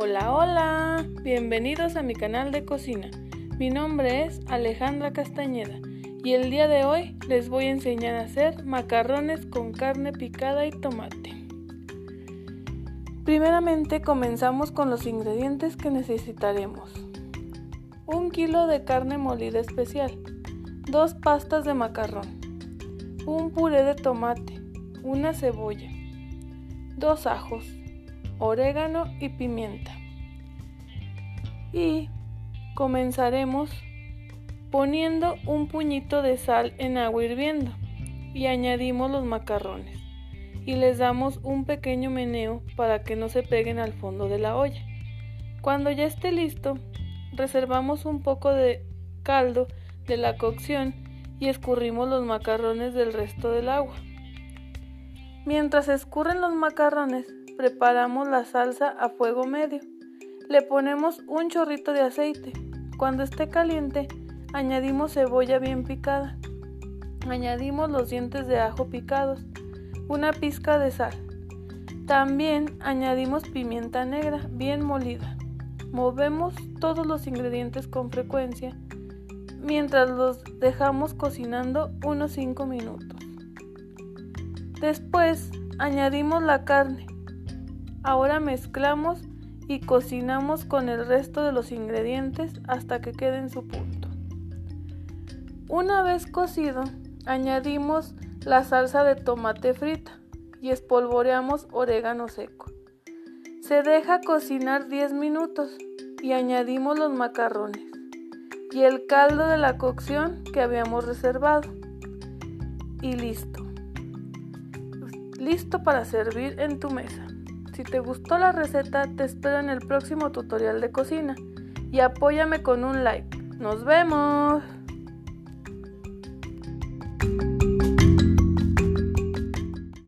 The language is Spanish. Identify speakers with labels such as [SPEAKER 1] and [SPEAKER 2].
[SPEAKER 1] Hola, hola, bienvenidos a mi canal de cocina. Mi nombre es Alejandra Castañeda y el día de hoy les voy a enseñar a hacer macarrones con carne picada y tomate. Primeramente comenzamos con los ingredientes que necesitaremos. Un kilo de carne molida especial, dos pastas de macarrón, un puré de tomate, una cebolla, dos ajos, orégano y pimienta. Y comenzaremos poniendo un puñito de sal en agua hirviendo y añadimos los macarrones y les damos un pequeño meneo para que no se peguen al fondo de la olla. Cuando ya esté listo, reservamos un poco de caldo de la cocción y escurrimos los macarrones del resto del agua. Mientras escurren los macarrones, preparamos la salsa a fuego medio. Le ponemos un chorrito de aceite. Cuando esté caliente, añadimos cebolla bien picada. Añadimos los dientes de ajo picados, una pizca de sal. También añadimos pimienta negra bien molida. Movemos todos los ingredientes con frecuencia mientras los dejamos cocinando unos 5 minutos. Después añadimos la carne. Ahora mezclamos y cocinamos con el resto de los ingredientes hasta que quede en su punto. Una vez cocido, añadimos la salsa de tomate frita y espolvoreamos orégano seco. Se deja cocinar 10 minutos y añadimos los macarrones y el caldo de la cocción que habíamos reservado. Y listo. Listo para servir en tu mesa. Si te gustó la receta, te espero en el próximo tutorial de cocina y apóyame con un like. ¡Nos vemos!